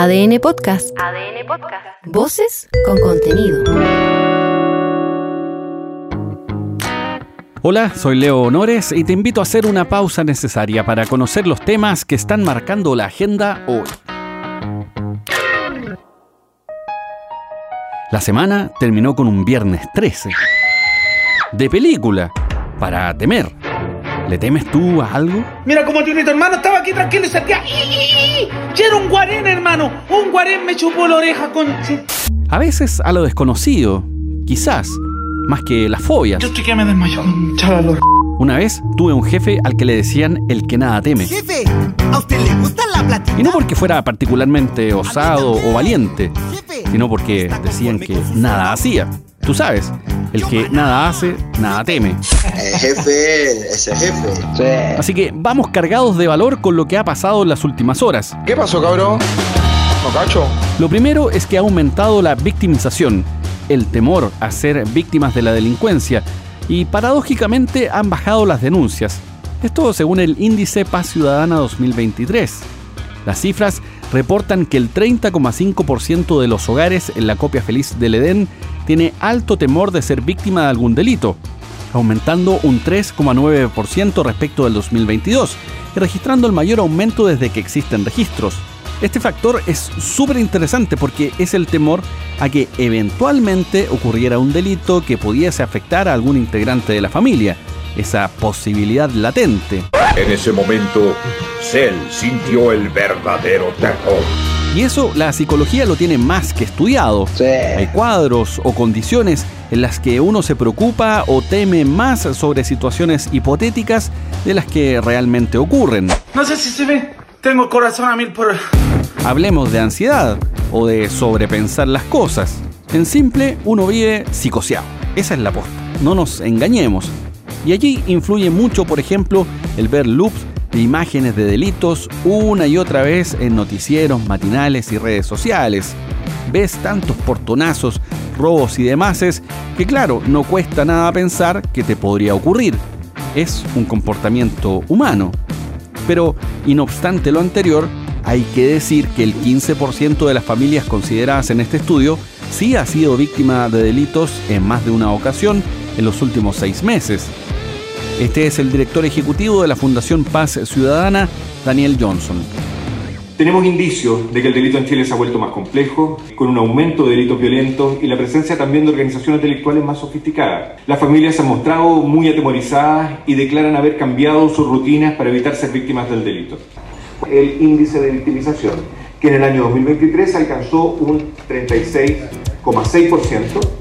ADN Podcast. ADN Podcast. Voces con contenido. Hola, soy Leo Honores y te invito a hacer una pausa necesaria para conocer los temas que están marcando la agenda hoy. La semana terminó con un viernes 13. De película, para temer. ¿Le temes tú a algo? Mira cómo tiene tu hermano, estaba aquí tranquilo y sentía. ¡Ya era un guarén, hermano! Un guarén me chupó la oreja con. A veces a lo desconocido, quizás, más que las fobias. Yo estoy que me desmayo, Una vez tuve un jefe al que le decían el que nada teme. Jefe, ¿a usted le gusta la platita? Y no porque fuera particularmente osado o valiente, Jefe, sino porque decían que nada hacía. Tú sabes, el que nada hace, nada teme. El jefe es el jefe. Así que vamos cargados de valor con lo que ha pasado en las últimas horas. ¿Qué pasó, cabrón? ¿No cacho? Lo primero es que ha aumentado la victimización, el temor a ser víctimas de la delincuencia y paradójicamente han bajado las denuncias. Esto según el índice Paz Ciudadana 2023. Las cifras reportan que el 30,5% de los hogares en la copia feliz del Edén tiene alto temor de ser víctima de algún delito, aumentando un 3,9% respecto del 2022 y registrando el mayor aumento desde que existen registros. Este factor es súper interesante porque es el temor a que eventualmente ocurriera un delito que pudiese afectar a algún integrante de la familia, esa posibilidad latente. En ese momento, Cell sintió el verdadero terror. Y eso la psicología lo tiene más que estudiado. Hay cuadros o condiciones en las que uno se preocupa o teme más sobre situaciones hipotéticas de las que realmente ocurren. No sé si se ve. Tengo el corazón a mil por. Hablemos de ansiedad o de sobrepensar las cosas. En simple, uno vive psicoseado. Esa es la posta. No nos engañemos. Y allí influye mucho, por ejemplo, el ver loops de imágenes de delitos una y otra vez en noticieros, matinales y redes sociales. Ves tantos portonazos, robos y demás que claro, no cuesta nada pensar que te podría ocurrir. Es un comportamiento humano. Pero, y no obstante lo anterior, hay que decir que el 15% de las familias consideradas en este estudio sí ha sido víctima de delitos en más de una ocasión en los últimos seis meses. Este es el director ejecutivo de la Fundación Paz Ciudadana, Daniel Johnson. Tenemos indicios de que el delito en Chile se ha vuelto más complejo, con un aumento de delitos violentos y la presencia también de organizaciones delictuales más sofisticadas. Las familias se han mostrado muy atemorizadas y declaran haber cambiado sus rutinas para evitar ser víctimas del delito. El índice de victimización, que en el año 2023 alcanzó un 36,6%,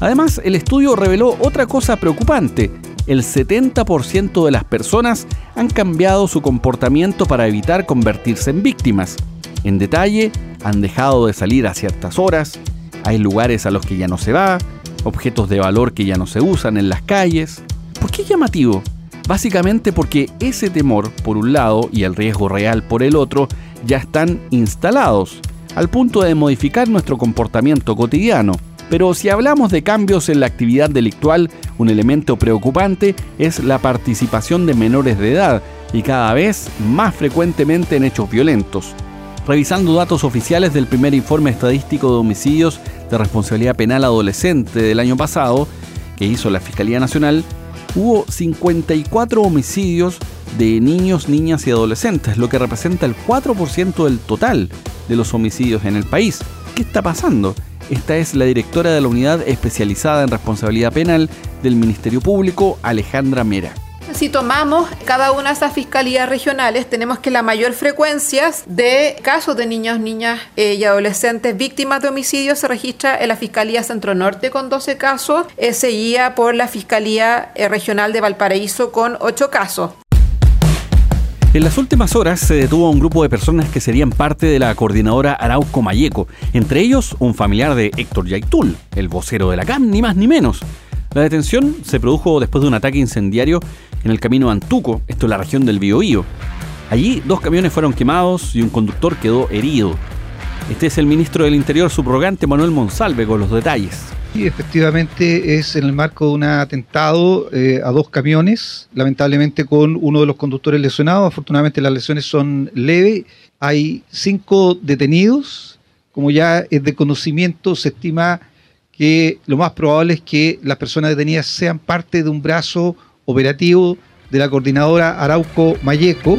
Además, el estudio reveló otra cosa preocupante. El 70% de las personas han cambiado su comportamiento para evitar convertirse en víctimas. En detalle, han dejado de salir a ciertas horas, hay lugares a los que ya no se va, objetos de valor que ya no se usan en las calles. ¿Por qué llamativo? Básicamente porque ese temor por un lado y el riesgo real por el otro ya están instalados, al punto de modificar nuestro comportamiento cotidiano. Pero si hablamos de cambios en la actividad delictual, un elemento preocupante es la participación de menores de edad y cada vez más frecuentemente en hechos violentos. Revisando datos oficiales del primer informe estadístico de homicidios de responsabilidad penal adolescente del año pasado, que hizo la Fiscalía Nacional, hubo 54 homicidios de niños, niñas y adolescentes, lo que representa el 4% del total de los homicidios en el país. ¿Qué está pasando? Esta es la directora de la Unidad Especializada en Responsabilidad Penal del Ministerio Público, Alejandra Mera. Si tomamos cada una de esas fiscalías regionales, tenemos que la mayor frecuencia de casos de niños, niñas eh, y adolescentes víctimas de homicidio se registra en la Fiscalía Centro Norte con 12 casos, eh, seguida por la Fiscalía eh, Regional de Valparaíso con 8 casos. En las últimas horas se detuvo a un grupo de personas que serían parte de la coordinadora Arauco Mayeco, entre ellos un familiar de Héctor Yaitul, el vocero de la CAM, ni más ni menos. La detención se produjo después de un ataque incendiario en el camino Antuco, esto en la región del Biobío. Allí dos camiones fueron quemados y un conductor quedó herido. Este es el ministro del Interior subrogante Manuel Monsalve con los detalles. Sí, efectivamente es en el marco de un atentado eh, a dos camiones, lamentablemente con uno de los conductores lesionados. Afortunadamente las lesiones son leves. Hay cinco detenidos. Como ya es de conocimiento, se estima que lo más probable es que las personas detenidas sean parte de un brazo operativo de la coordinadora Arauco Mayeco.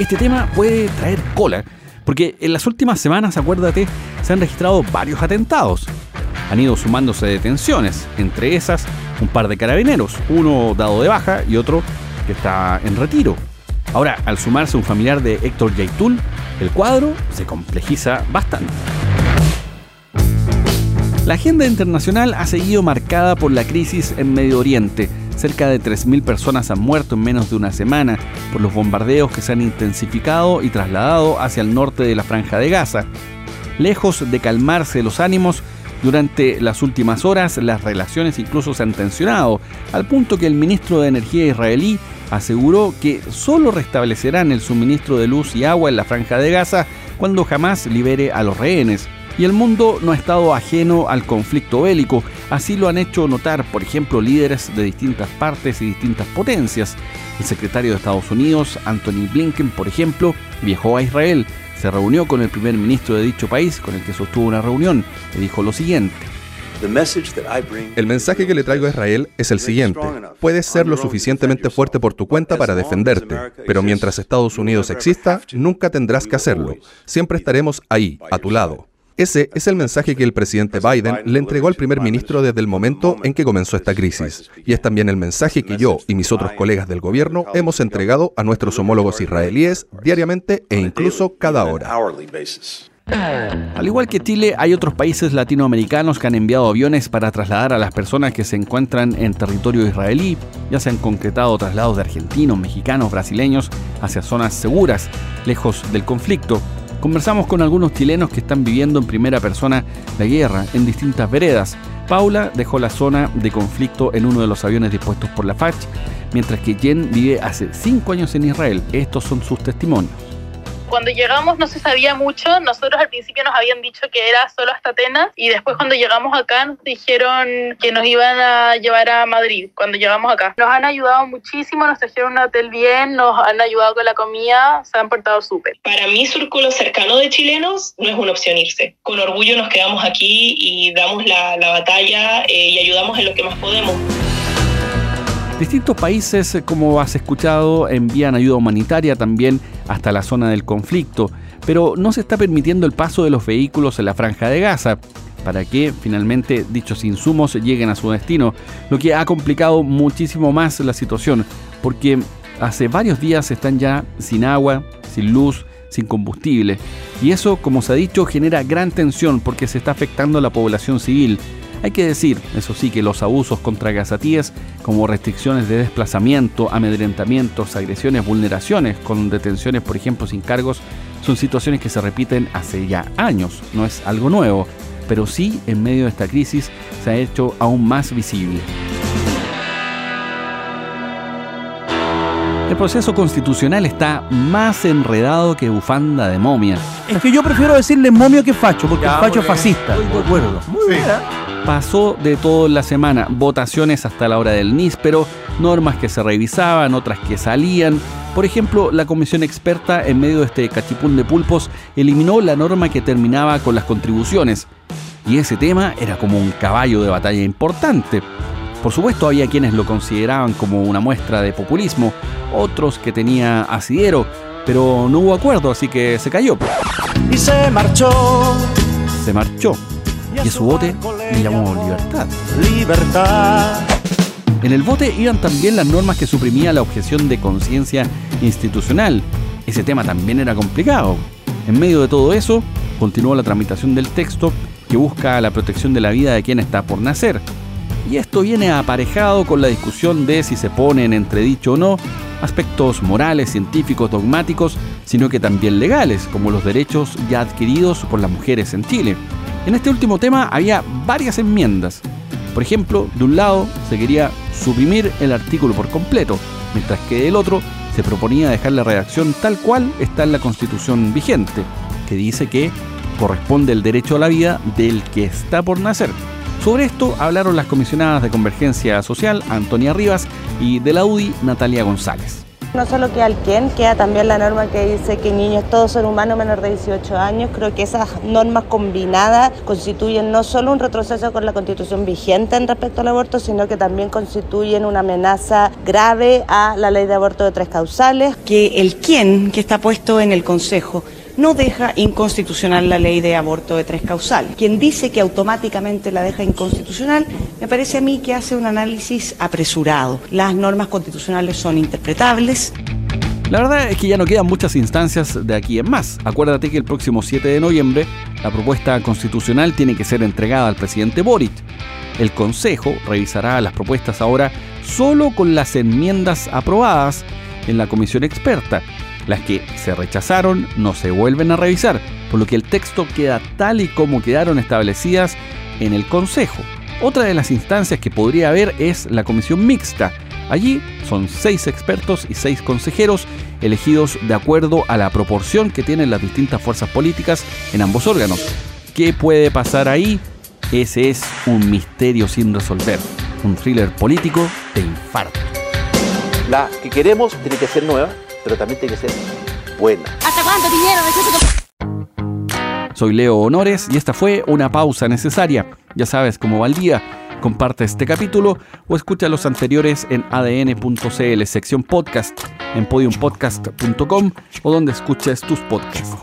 Este tema puede traer cola, porque en las últimas semanas, acuérdate, se han registrado varios atentados. Han ido sumándose detenciones, entre esas un par de carabineros, uno dado de baja y otro que está en retiro. Ahora, al sumarse un familiar de Héctor Yaitul, el cuadro se complejiza bastante. La agenda internacional ha seguido marcada por la crisis en Medio Oriente. Cerca de 3.000 personas han muerto en menos de una semana por los bombardeos que se han intensificado y trasladado hacia el norte de la franja de Gaza. Lejos de calmarse los ánimos, durante las últimas horas las relaciones incluso se han tensionado, al punto que el ministro de Energía israelí aseguró que solo restablecerán el suministro de luz y agua en la franja de Gaza cuando jamás libere a los rehenes y el mundo no ha estado ajeno al conflicto bélico. Así lo han hecho notar, por ejemplo, líderes de distintas partes y distintas potencias. El secretario de Estados Unidos, Anthony Blinken, por ejemplo, viajó a Israel, se reunió con el primer ministro de dicho país, con el que sostuvo una reunión, y dijo lo siguiente. El mensaje que le traigo a Israel es el siguiente. Puedes ser lo suficientemente fuerte por tu cuenta para defenderte, pero mientras Estados Unidos exista, nunca tendrás que hacerlo. Siempre estaremos ahí, a tu lado. Ese es el mensaje que el presidente Biden le entregó al primer ministro desde el momento en que comenzó esta crisis. Y es también el mensaje que yo y mis otros colegas del gobierno hemos entregado a nuestros homólogos israelíes diariamente e incluso cada hora. Al igual que Chile, hay otros países latinoamericanos que han enviado aviones para trasladar a las personas que se encuentran en territorio israelí. Ya se han concretado traslados de argentinos, mexicanos, brasileños hacia zonas seguras, lejos del conflicto. Conversamos con algunos chilenos que están viviendo en primera persona la guerra en distintas veredas. Paula dejó la zona de conflicto en uno de los aviones dispuestos por la FACH, mientras que Jen vive hace cinco años en Israel. Estos son sus testimonios cuando llegamos no se sabía mucho. Nosotros al principio nos habían dicho que era solo hasta Atenas y después cuando llegamos acá nos dijeron que nos iban a llevar a Madrid cuando llegamos acá. Nos han ayudado muchísimo, nos trajeron un hotel bien, nos han ayudado con la comida, se han portado súper. Para mi círculo cercano de chilenos no es una opción irse. Con orgullo nos quedamos aquí y damos la, la batalla eh, y ayudamos en lo que más podemos. Distintos países, como has escuchado, envían ayuda humanitaria también hasta la zona del conflicto, pero no se está permitiendo el paso de los vehículos en la franja de Gaza para que finalmente dichos insumos lleguen a su destino, lo que ha complicado muchísimo más la situación, porque hace varios días están ya sin agua, sin luz, sin combustible, y eso, como se ha dicho, genera gran tensión porque se está afectando a la población civil, hay que decir, eso sí, que los abusos contra gazatíes, como restricciones de desplazamiento, amedrentamientos, agresiones, vulneraciones, con detenciones, por ejemplo, sin cargos, son situaciones que se repiten hace ya años, no es algo nuevo, pero sí en medio de esta crisis se ha hecho aún más visible. El proceso constitucional está más enredado que bufanda de momia. Es que yo prefiero decirle momio que facho, porque el facho es fascista. Estoy de acuerdo. Muy bien pasó de todo en la semana, votaciones hasta la hora del níspero, normas que se revisaban, otras que salían. Por ejemplo, la comisión experta en medio de este cachipún de pulpos eliminó la norma que terminaba con las contribuciones. Y ese tema era como un caballo de batalla importante. Por supuesto había quienes lo consideraban como una muestra de populismo, otros que tenía asidero, pero no hubo acuerdo, así que se cayó. Y se marchó. Se marchó y a su bote le llamó libertad. Libertad. En el bote iban también las normas que suprimían la objeción de conciencia institucional. Ese tema también era complicado. En medio de todo eso, continuó la tramitación del texto que busca la protección de la vida de quien está por nacer. Y esto viene aparejado con la discusión de si se ponen en entredicho o no aspectos morales, científicos, dogmáticos, sino que también legales, como los derechos ya adquiridos por las mujeres en Chile. En este último tema había varias enmiendas. Por ejemplo, de un lado se quería suprimir el artículo por completo, mientras que del otro se proponía dejar la redacción tal cual está en la constitución vigente, que dice que corresponde el derecho a la vida del que está por nacer. Sobre esto hablaron las comisionadas de Convergencia Social, Antonia Rivas, y de la UDI, Natalia González. No solo queda el quién, queda también la norma que dice que niños, todos son humanos menor de 18 años. Creo que esas normas combinadas constituyen no solo un retroceso con la constitución vigente en respecto al aborto, sino que también constituyen una amenaza grave a la ley de aborto de tres causales. Que el quién que está puesto en el Consejo no deja inconstitucional la ley de aborto de tres causales. Quien dice que automáticamente la deja inconstitucional, me parece a mí que hace un análisis apresurado. Las normas constitucionales son interpretables. La verdad es que ya no quedan muchas instancias de aquí en más. Acuérdate que el próximo 7 de noviembre la propuesta constitucional tiene que ser entregada al presidente Boric. El Consejo revisará las propuestas ahora solo con las enmiendas aprobadas en la comisión experta las que se rechazaron no se vuelven a revisar, por lo que el texto queda tal y como quedaron establecidas en el Consejo. Otra de las instancias que podría haber es la comisión mixta. Allí son seis expertos y seis consejeros elegidos de acuerdo a la proporción que tienen las distintas fuerzas políticas en ambos órganos. ¿Qué puede pasar ahí? Ese es un misterio sin resolver, un thriller político de infarto. La que queremos tiene que ser nueva, pero también tiene que ser buena. ¿Hasta cuándo, Soy Leo Honores y esta fue una pausa necesaria. Ya sabes cómo va el día. Comparte este capítulo o escucha los anteriores en adn.cl, sección podcast, en podiumpodcast.com o donde escuches tus podcasts.